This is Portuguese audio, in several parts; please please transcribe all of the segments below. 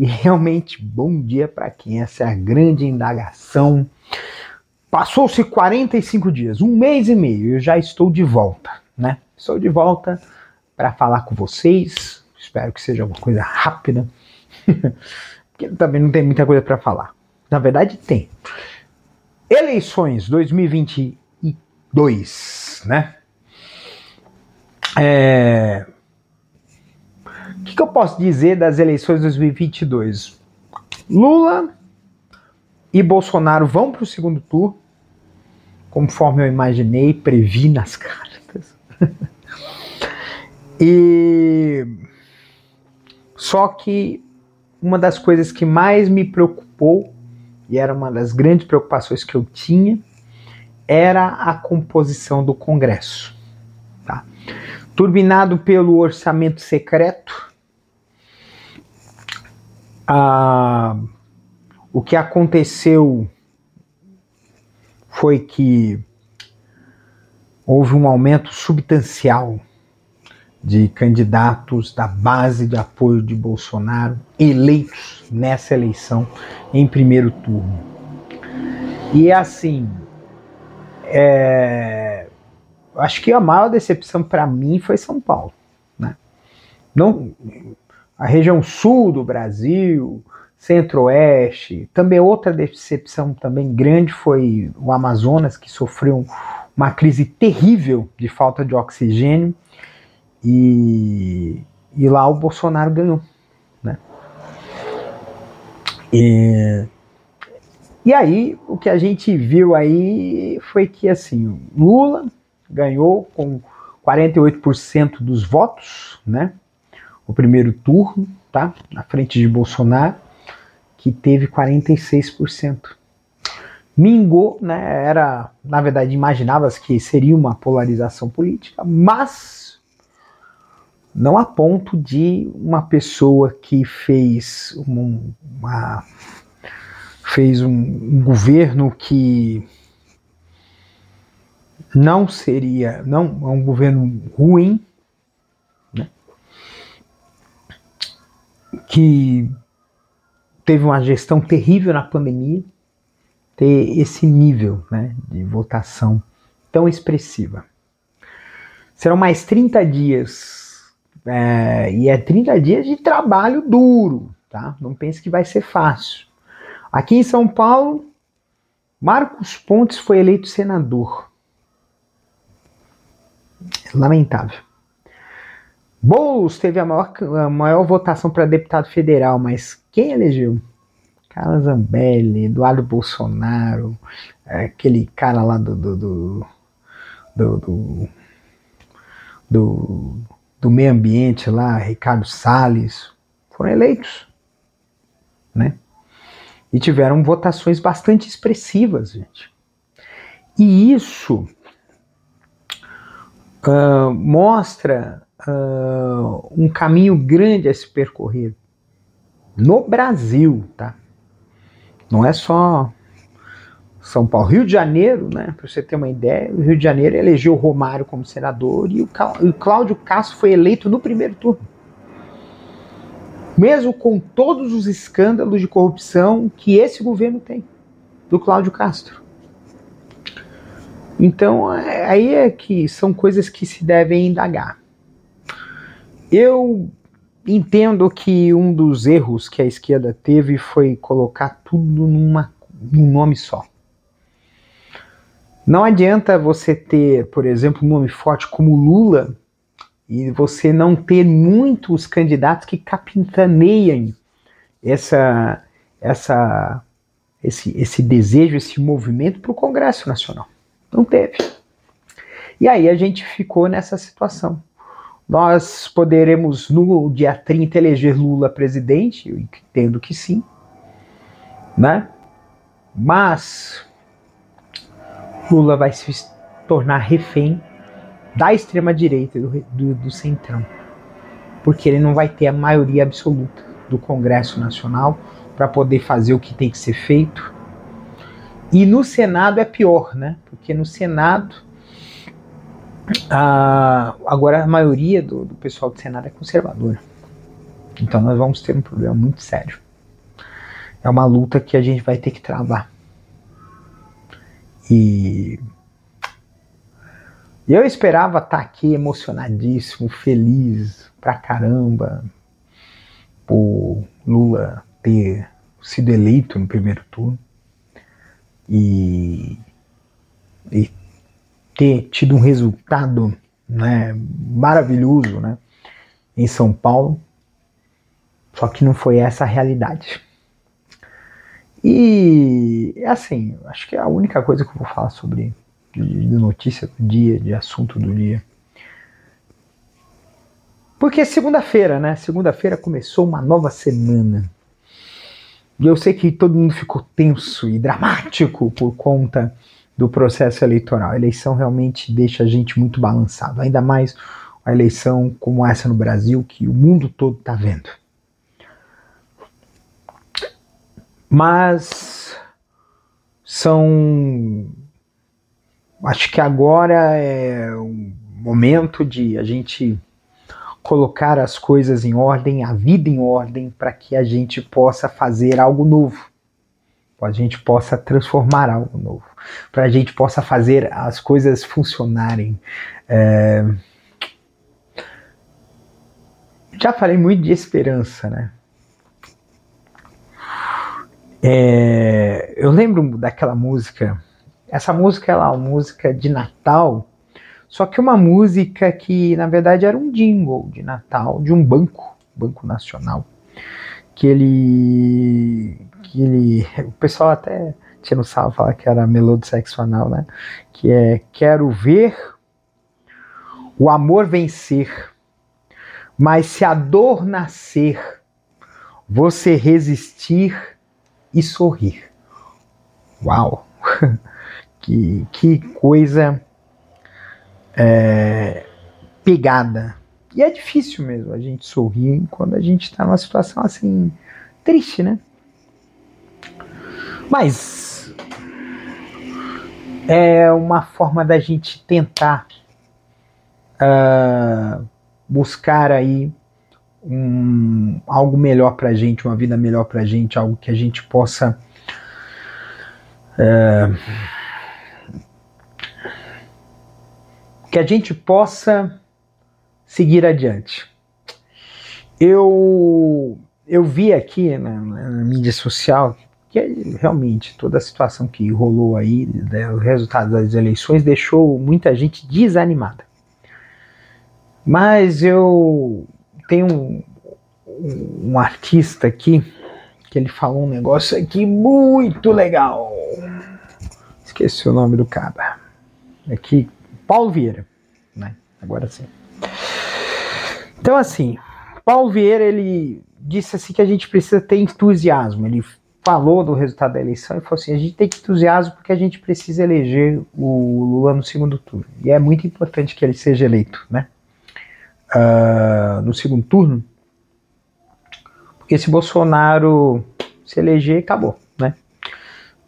E realmente, bom dia para quem? Essa é a grande indagação. Passou-se 45 dias, um mês e meio, eu já estou de volta, né? Estou de volta para falar com vocês. Espero que seja uma coisa rápida, porque também não tem muita coisa para falar. Na verdade, tem. Eleições 2020 2, né? É... O que, que eu posso dizer das eleições de 2022? Lula e Bolsonaro vão para o segundo turno, conforme eu imaginei, previ nas cartas. e só que uma das coisas que mais me preocupou e era uma das grandes preocupações que eu tinha era a composição do Congresso. Tá? Turbinado pelo orçamento secreto, ah, o que aconteceu foi que houve um aumento substancial de candidatos da base de apoio de Bolsonaro eleitos nessa eleição em primeiro turno. E assim, é, acho que a maior decepção para mim foi São Paulo. Né? Não, a região sul do Brasil, centro-oeste, também outra decepção também grande foi o Amazonas, que sofreu uma crise terrível de falta de oxigênio e, e lá o Bolsonaro ganhou. Né? E, e aí, o que a gente viu aí foi que, assim, Lula ganhou com 48% dos votos, né? O primeiro turno, tá? Na frente de Bolsonaro, que teve 46%. Mingou, né? Era, na verdade, imaginava-se que seria uma polarização política, mas não a ponto de uma pessoa que fez uma, uma fez um, um governo que não seria, não um governo ruim, que teve uma gestão terrível na pandemia, ter esse nível né, de votação tão expressiva. Serão mais 30 dias, é, e é 30 dias de trabalho duro, tá? Não pense que vai ser fácil. Aqui em São Paulo, Marcos Pontes foi eleito senador. Lamentável. Boulos teve a maior, a maior votação para deputado federal, mas quem elegeu? Carla Zambelli, Eduardo Bolsonaro, aquele cara lá do do, do, do, do, do meio ambiente lá, Ricardo Salles, foram eleitos, né? E tiveram votações bastante expressivas, gente. E isso uh, mostra uh, um caminho grande a se percorrer no Brasil, tá? Não é só São Paulo. Rio de Janeiro, né? Para você ter uma ideia, o Rio de Janeiro elegeu Romário como senador e o, o Cláudio Castro foi eleito no primeiro turno mesmo com todos os escândalos de corrupção que esse governo tem, do Cláudio Castro. Então, é, aí é que são coisas que se devem indagar. Eu entendo que um dos erros que a esquerda teve foi colocar tudo numa, num nome só. Não adianta você ter, por exemplo, um nome forte como Lula e você não ter muitos candidatos que capitaneiem essa, essa, esse, esse desejo, esse movimento para o Congresso Nacional. Não teve. E aí a gente ficou nessa situação. Nós poderemos, no dia 30, eleger Lula presidente, eu entendo que sim, né? Mas Lula vai se tornar refém da extrema-direita do, do, do centrão. Porque ele não vai ter a maioria absoluta do Congresso Nacional para poder fazer o que tem que ser feito. E no Senado é pior, né? Porque no Senado, a, agora a maioria do, do pessoal do Senado é conservadora. Então nós vamos ter um problema muito sério. É uma luta que a gente vai ter que travar. E eu esperava estar aqui emocionadíssimo, feliz pra caramba, por Lula ter sido eleito no primeiro turno e, e ter tido um resultado né, maravilhoso né, em São Paulo, só que não foi essa a realidade. E assim, acho que é a única coisa que eu vou falar sobre de, de notícia do dia, de assunto do dia. Porque é segunda-feira, né? Segunda-feira começou uma nova semana. E eu sei que todo mundo ficou tenso e dramático por conta do processo eleitoral. A eleição realmente deixa a gente muito balançado, ainda mais a eleição como essa no Brasil, que o mundo todo está vendo. Mas são. Acho que agora é um momento de a gente colocar as coisas em ordem, a vida em ordem, para que a gente possa fazer algo novo, a gente possa transformar algo novo, para a gente possa fazer as coisas funcionarem. É... Já falei muito de esperança, né? É... Eu lembro daquela música. Essa música é uma música de Natal só que uma música que, na verdade, era um jingle de Natal de um banco, Banco Nacional, que ele. Que ele. O pessoal até tinha no sal falar que era melô do sexo anal, né? Que é Quero ver o amor vencer, mas se a dor nascer, você resistir e sorrir. Uau! que, que coisa é, pegada. E é difícil mesmo a gente sorrir quando a gente está numa situação assim, triste, né? Mas é uma forma da gente tentar uh, buscar aí um, algo melhor pra gente, uma vida melhor pra gente, algo que a gente possa. Uh, que a gente possa seguir adiante. Eu, eu vi aqui na, na mídia social que é realmente toda a situação que rolou aí, né, o resultado das eleições, deixou muita gente desanimada. Mas eu tenho um, um artista aqui que ele falou um negócio aqui muito legal. Esqueci o nome do cara. Aqui Paulo Vieira, né? Agora sim. Então assim, Paulo Vieira ele disse assim que a gente precisa ter entusiasmo. Ele falou do resultado da eleição e falou assim: a gente tem que entusiasmo porque a gente precisa eleger o Lula no segundo turno. E é muito importante que ele seja eleito, né? Uh, no segundo turno, porque se Bolsonaro se eleger, acabou, né?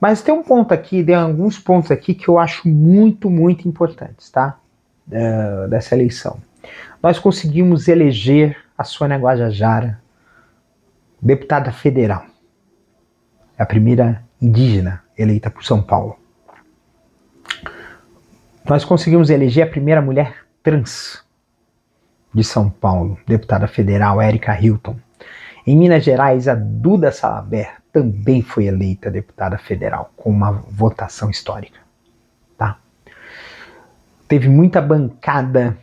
Mas tem um ponto aqui, tem alguns pontos aqui que eu acho muito, muito importantes, tá? Uh, dessa eleição. Nós conseguimos eleger a Sônia Guajajara deputada federal. A primeira indígena eleita por São Paulo. Nós conseguimos eleger a primeira mulher trans de São Paulo, deputada federal, Érica Hilton. Em Minas Gerais, a Duda Salaber também foi eleita deputada federal com uma votação histórica. Tá? Teve muita bancada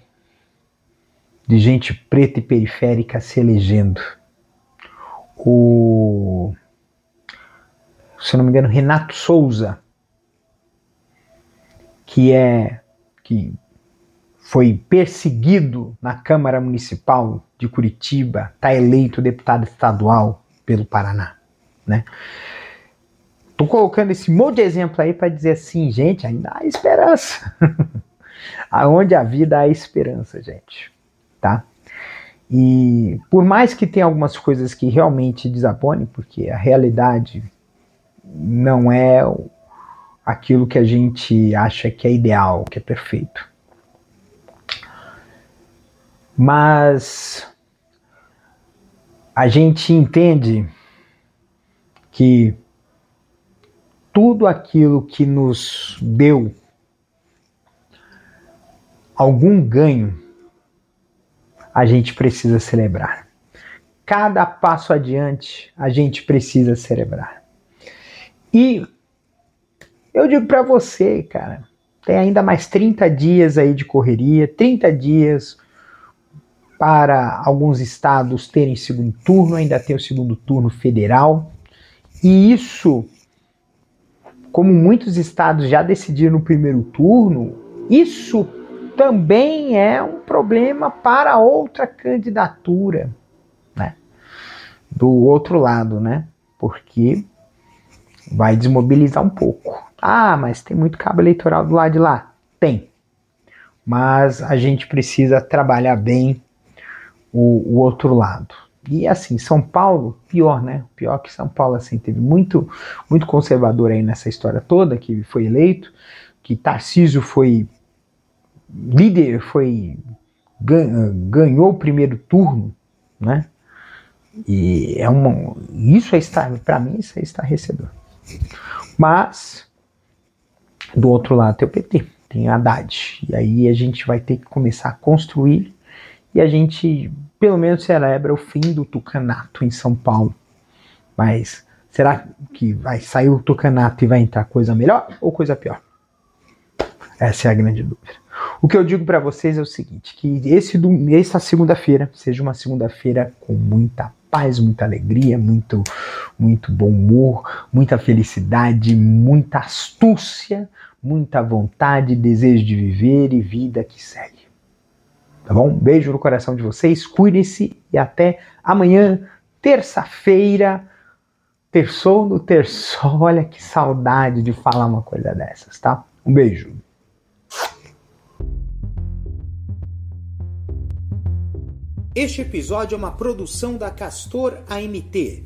de gente preta e periférica se elegendo. O, se não me engano, Renato Souza, que é que foi perseguido na Câmara Municipal de Curitiba, está eleito deputado estadual pelo Paraná. Né? tô colocando esse monte de exemplo aí para dizer assim, gente, ainda há esperança. Aonde a vida há esperança, gente, tá? E por mais que tenha algumas coisas que realmente desaponem, porque a realidade não é aquilo que a gente acha que é ideal, que é perfeito. Mas a gente entende que tudo aquilo que nos deu algum ganho, a gente precisa celebrar. Cada passo adiante, a gente precisa celebrar. E eu digo para você, cara, tem ainda mais 30 dias aí de correria, 30 dias para alguns estados terem segundo turno, ainda tem o segundo turno federal. E isso, como muitos estados já decidiram no primeiro turno, isso também é um problema para outra candidatura, né? Do outro lado, né? Porque vai desmobilizar um pouco. Ah, mas tem muito cabo eleitoral do lado de lá. Tem. Mas a gente precisa trabalhar bem o, o outro lado. E assim, São Paulo, pior, né? Pior que São Paulo, assim, teve muito, muito conservador aí nessa história toda, que foi eleito, que Tarcísio foi líder, foi ganhou o primeiro turno, né? E é uma, isso é para mim isso é estarrecedor. Mas do outro lado tem o PT, tem a Haddad. E aí a gente vai ter que começar a construir e a gente pelo menos celebra o fim do tucanato em São Paulo. Mas será que vai sair o tucanato e vai entrar coisa melhor ou coisa pior? Essa é a grande dúvida. O que eu digo para vocês é o seguinte, que esse essa segunda-feira seja uma segunda-feira com muita paz, muita alegria, muito muito bom humor, muita felicidade, muita astúcia, muita vontade, desejo de viver e vida que segue. Tá bom? Beijo no coração de vocês, cuidem-se e até amanhã, terça-feira. Terçou no terçol, olha que saudade de falar uma coisa dessas, tá? Um beijo. Este episódio é uma produção da Castor AMT